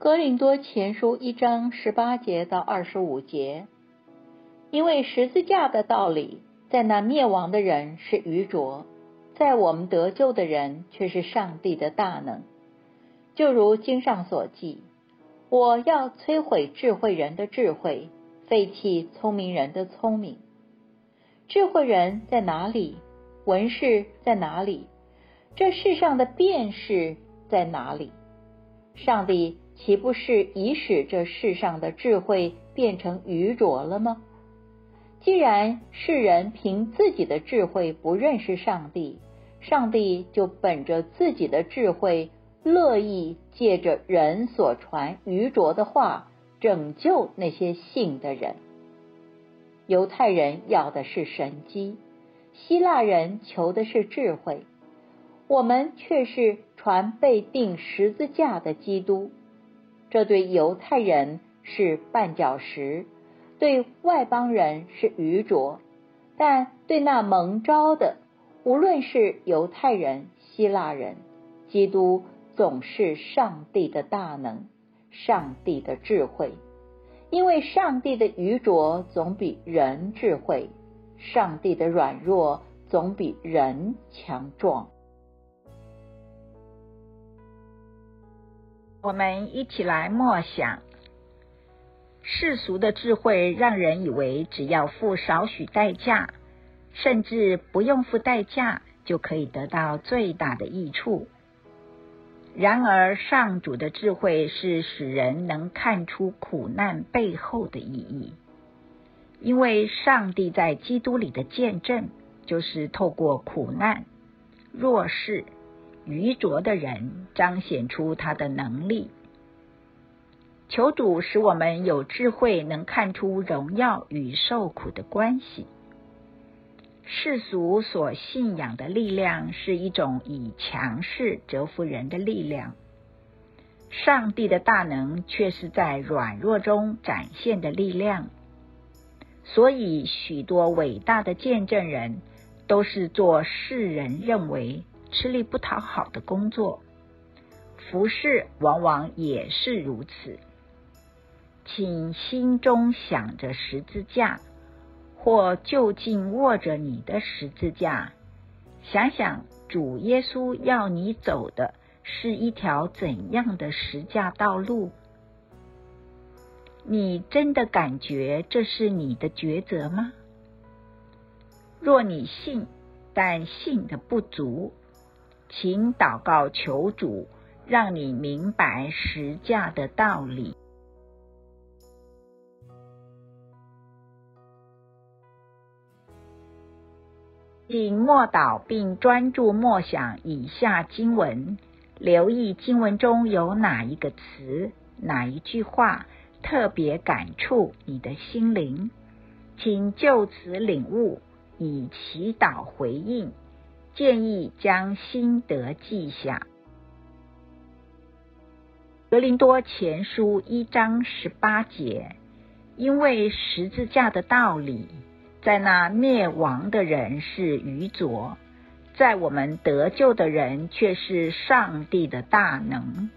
哥林多前书一章十八节到二十五节，因为十字架的道理，在那灭亡的人是愚拙，在我们得救的人却是上帝的大能。就如经上所记：“我要摧毁智慧人的智慧，废弃聪明人的聪明。”智慧人在哪里？文士在哪里？这世上的辨识在哪里？上帝岂不是已使这世上的智慧变成愚拙了吗？既然世人凭自己的智慧不认识上帝，上帝就本着自己的智慧，乐意借着人所传愚拙的话，拯救那些信的人。犹太人要的是神机，希腊人求的是智慧，我们却是传被钉十字架的基督。这对犹太人是绊脚石，对外邦人是愚拙，但对那蒙召的，无论是犹太人、希腊人，基督总是上帝的大能，上帝的智慧。因为上帝的愚拙总比人智慧，上帝的软弱总比人强壮。我们一起来默想：世俗的智慧让人以为只要付少许代价，甚至不用付代价，就可以得到最大的益处。然而，上主的智慧是使人能看出苦难背后的意义，因为上帝在基督里的见证，就是透过苦难、弱势、愚拙的人彰显出他的能力。求主使我们有智慧，能看出荣耀与受苦的关系。世俗所信仰的力量是一种以强势折服人的力量，上帝的大能却是在软弱中展现的力量。所以，许多伟大的见证人都是做世人认为吃力不讨好的工作，服饰往往也是如此。请心中想着十字架。或就近握着你的十字架，想想主耶稣要你走的是一条怎样的十字架道路？你真的感觉这是你的抉择吗？若你信，但信的不足，请祷告求主，让你明白实价的道理。请默祷并专注默想以下经文，留意经文中有哪一个词、哪一句话特别感触你的心灵，请就此领悟，以祈祷回应。建议将心得记下。格林多前书一章十八节，因为十字架的道理。在那灭亡的人是愚拙，在我们得救的人却是上帝的大能。